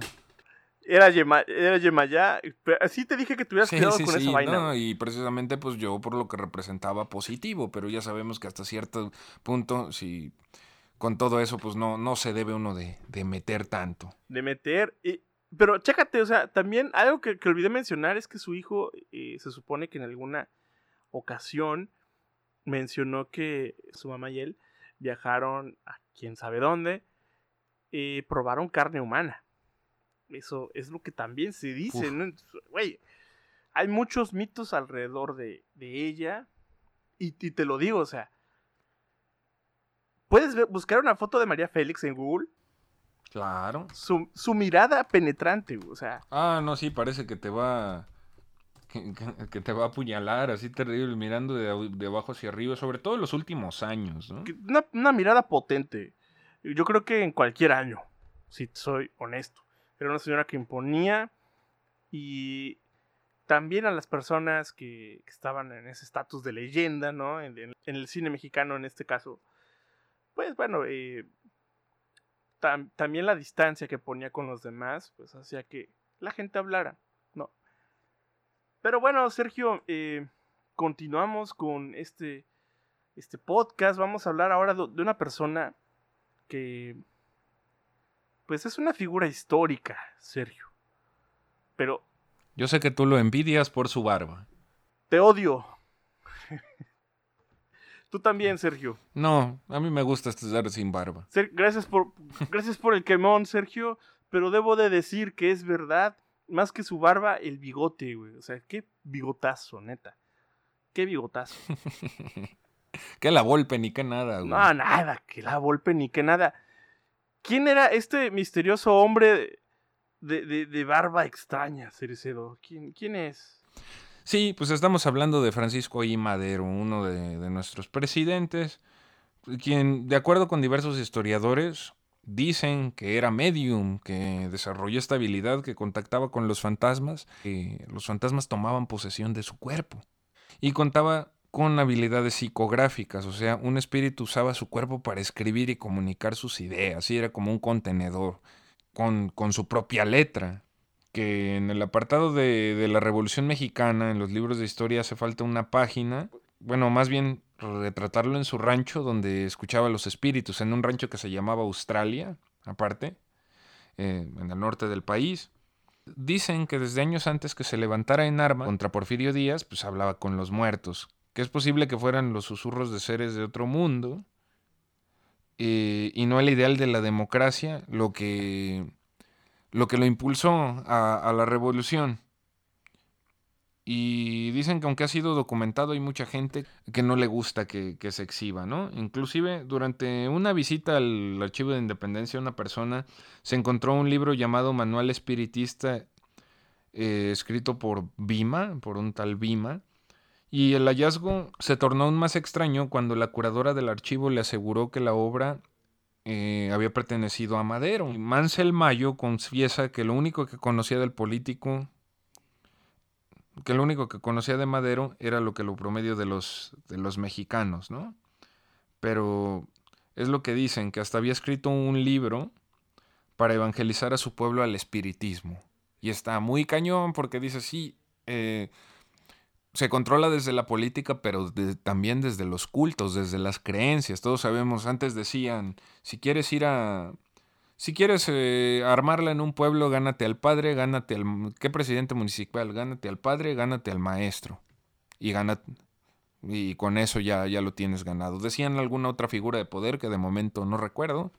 Era, Yema, era Yemayá. Así te dije que tuvieras sí, cuidado con esa vaina. No,
y precisamente pues yo por lo que representaba positivo, pero ya sabemos que hasta cierto punto, si con todo eso, pues no, no se debe uno de, meter tanto.
De meter. Y, pero chécate, o sea, también algo que, olvidé mencionar es que su hijo eh, se supone que en alguna ocasión mencionó que su mamá y él viajaron a quién sabe dónde y probaron carne humana. Eso es lo que también se dice, ¿no? Güey, hay muchos mitos alrededor de, ella. Y, te lo digo, o sea. Puedes buscar una foto de María Félix en Google.
Claro.
Su, su mirada penetrante, o sea.
Ah, no, sí, parece que te va que, te va a apuñalar así terrible, mirando de, abajo hacia arriba, sobre todo en los últimos años, ¿no?
Una, mirada potente. Yo creo que en cualquier año, si soy honesto. Era una señora que imponía y también a las personas que, estaban en ese estatus de leyenda, ¿no? En, el cine mexicano en este caso. Pues bueno, eh, también la distancia que ponía con los demás, pues hacía que la gente hablara. Pero bueno, Sergio, eh, continuamos con este, este podcast. Vamos a hablar ahora de una persona que, pues es una figura histórica, Sergio. Pero...
Yo sé que tú lo envidias por su barba.
Te odio. Tú también, Sergio.
No, a mí me gusta estar sin barba.
gracias por, gracias por el quemón, Sergio. Pero debo de decir que es verdad más que su barba, el bigote, güey. O sea, qué bigotazo, neta. Qué bigotazo.
que la Volpe ni que nada, güey.
No, nada, que la Volpe ni que nada. ¿Quién era este misterioso hombre de, de, barba extraña, Cerecedo? ¿Quién, ¿Quién es?
Sí, pues estamos hablando de Francisco I. Madero, uno de, de nuestros presidentes, quien, de acuerdo con diversos historiadores, Dicen que era medium, que desarrolló esta habilidad, que contactaba con los fantasmas, que los fantasmas tomaban posesión de su cuerpo. Y contaba con habilidades psicográficas, o sea, un espíritu usaba su cuerpo para escribir y comunicar sus ideas, y era como un contenedor, con, con su propia letra, que en el apartado de, de la Revolución Mexicana, en los libros de historia, hace falta una página, bueno, más bien retratarlo en su rancho donde escuchaba los espíritus, en un rancho que se llamaba Australia, aparte, eh, en el norte del país. Dicen que desde años antes que se levantara en arma contra Porfirio Díaz, pues hablaba con los muertos, que es posible que fueran los susurros de seres de otro mundo, eh, y no el ideal de la democracia, lo que lo, que lo impulsó a la revolución. Y dicen que aunque ha sido documentado hay mucha gente que no le gusta que, se exhiba, ¿no? Inclusive durante una visita al Archivo de Independencia una persona se encontró un libro llamado Manual Espiritista eh, escrito por Bima, por un tal Bima, y el hallazgo se tornó aún más extraño cuando la curadora del archivo le aseguró que la obra eh, había pertenecido a Madero. Mansell Mayo confiesa que lo único que conocía del político que lo único que conocía de Madero era lo que lo promedio de los, de los mexicanos, ¿no? Pero es lo que dicen, que hasta había escrito un libro para evangelizar a su pueblo al espiritismo. Y está muy cañón porque dice, sí, eh, se controla desde la política, pero también desde los cultos, desde las creencias. Todos sabemos, antes decían, si quieres ir a, si quieres eh, armarla en un pueblo, gánate al padre, gánate al... ¿Qué presidente municipal? Gánate al padre, gánate al maestro. Y gana... Y con eso ya, ya lo tienes ganado. Decían alguna otra figura de poder que de momento no recuerdo,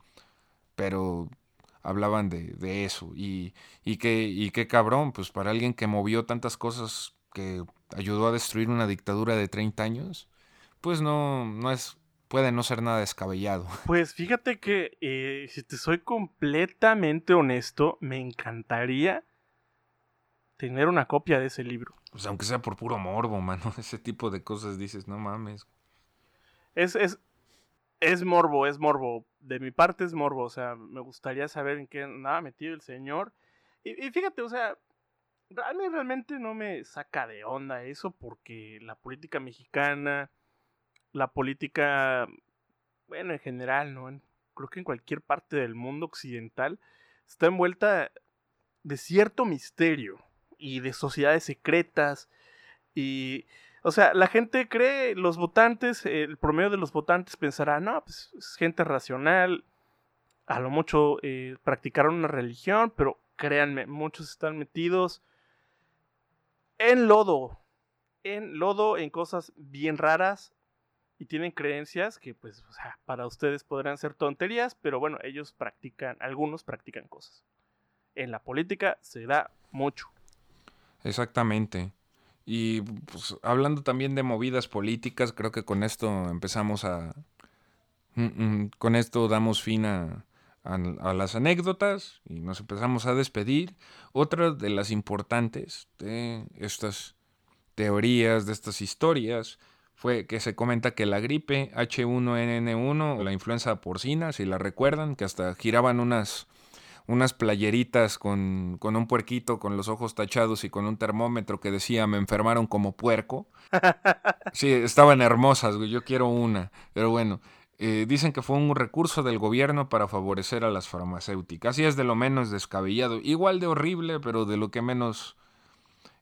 pero hablaban de, de eso. Y, y, qué, y qué cabrón, pues para alguien que movió tantas cosas que ayudó a destruir una dictadura de 30 años, pues no, no es puede no ser nada descabellado.
Pues fíjate que, eh, si te soy completamente honesto, me encantaría tener una copia de ese libro.
Pues aunque sea por puro morbo, mano. Ese tipo de cosas dices, no mames.
Es, es, es morbo, es morbo. De mi parte es morbo. O sea, me gustaría saber en qué andaba metido el señor. Y, y fíjate, o sea, a mí realmente no me saca de onda eso porque la política mexicana la política, bueno, en general, ¿no? creo que en cualquier parte del mundo occidental está envuelta de cierto misterio y de sociedades secretas y o sea, la gente cree, los votantes, el promedio de los votantes pensará, no, pues es gente racional, a lo mucho eh, practicaron una religión, pero créanme, muchos están metidos en lodo, en lodo, en cosas bien raras, y tienen creencias que pues para ustedes podrán ser tonterías, pero bueno, ellos practican, algunos practican cosas. en la política se da mucho.
Exactamente. Y pues, hablando también de movidas políticas, creo que con esto empezamos a... Mm, mm, con esto damos fin a, a, las anécdotas y nos empezamos a despedir. Otra de las importantes de estas teorías, de estas historias, fue que se comenta que la gripe H1N1 o la influenza porcina, si la recuerdan, que hasta giraban unas, unas playeritas con, con, un puerquito con los ojos tachados y con un termómetro que decía me enfermaron como puerco. Sí, estaban hermosas, yo quiero una, pero bueno. Eh, dicen que fue un recurso del gobierno para favorecer a las farmacéuticas. Y es de lo menos descabellado. Igual de horrible, pero de lo que menos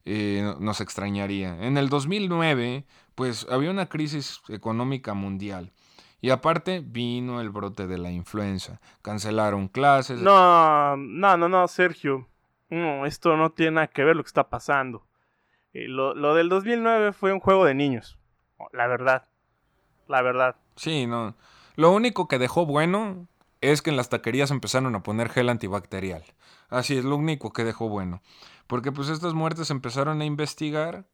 eh, nos extrañaría. En el 2009, pues había una crisis económica mundial. Y aparte vino el brote de la influenza. Cancelaron clases.
No, no, no, no, Sergio. No, esto no tiene nada que ver lo que está pasando. Eh, lo, lo del 2009 fue un juego de niños. La verdad. La verdad.
Sí, no. Lo único que dejó bueno es que en las taquerías empezaron a poner gel antibacterial. Así es lo único que dejó bueno. Porque pues estas muertes empezaron a investigar,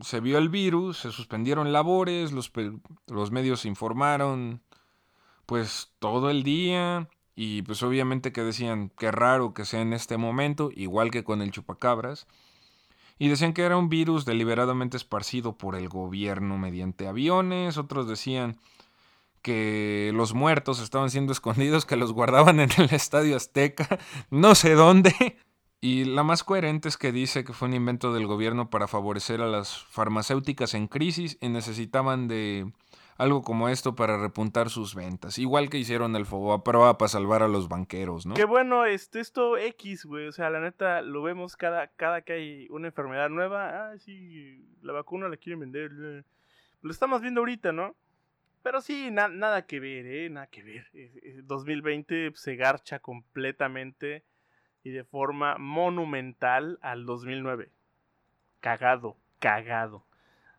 se vio el virus, se suspendieron labores, los, los medios informaron pues todo el día y pues obviamente que decían que raro que sea en este momento, igual que con el chupacabras. Y decían que era un virus deliberadamente esparcido por el gobierno mediante aviones, otros decían que los muertos estaban siendo escondidos, que los guardaban en el Estadio Azteca, no sé dónde. Y la más coherente es que dice que fue un invento del gobierno para favorecer a las farmacéuticas en crisis y necesitaban de algo como esto para repuntar sus ventas. Igual que hicieron el a prueba para salvar a los banqueros, ¿no?
Qué bueno, este, esto X, güey. O sea, la neta, lo vemos cada, cada que hay una enfermedad nueva. Ah, sí, la vacuna la quieren vender. Lo estamos viendo ahorita, ¿no? Pero sí, nada que ver, ¿eh? Nada que ver. 2020 se garcha completamente y de forma monumental al 2009. Cagado, cagado.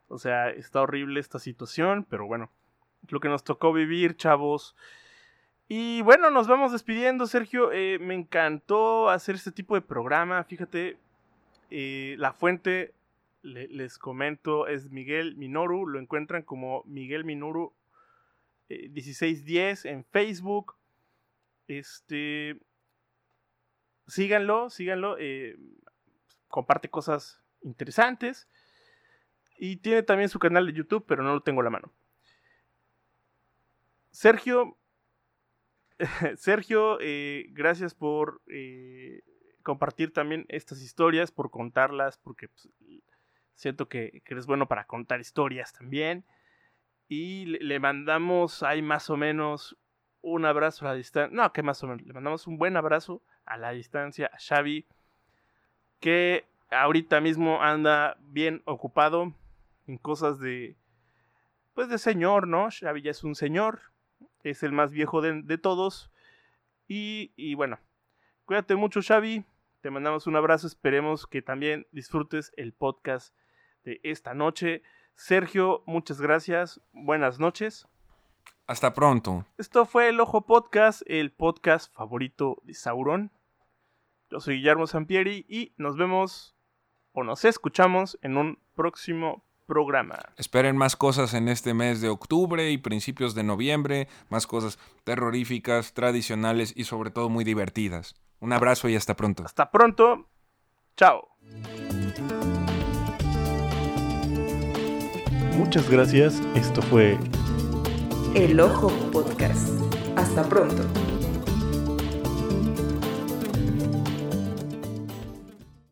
O sea, está horrible esta situación, pero bueno, lo que nos tocó vivir, chavos. Y bueno, nos vamos despidiendo, Sergio. Eh, me encantó hacer este tipo de programa. Fíjate, eh, la fuente, les comento, es Miguel Minoru. Lo encuentran como Miguel Minoru 1610 eh, en Facebook. Este. Síganlo, síganlo. Comparte cosas interesantes. Y tiene también su canal de YouTube, pero no lo tengo a la mano. Sergio. Sergio, eh, gracias por compartir también estas historias, por contarlas, porque pues, siento que, que eres bueno para contar historias también. Y le, mandamos ahí más o menos un abrazo a la distancia. No, que más o menos. Le mandamos un buen abrazo a la distancia a Xavi. Que ahorita mismo anda bien ocupado en cosas de. Pues de señor, ¿no? Xavi ya es un señor. Es el más viejo de, de todos. Y, y bueno, cuídate mucho, Xavi. Te mandamos un abrazo. Esperemos que también disfrutes el podcast de esta noche. Sergio, muchas gracias. Buenas noches.
Hasta pronto.
Esto fue el Ojo Podcast, el podcast favorito de Sauron. Yo soy Guillermo Sampieri y nos vemos o nos escuchamos en un próximo programa.
Esperen más cosas en este mes de octubre y principios de noviembre, más cosas terroríficas, tradicionales y sobre todo muy divertidas. Un abrazo y hasta pronto.
Hasta pronto. Chao. Muchas gracias. Esto fue
El Ojo Podcast. Hasta pronto.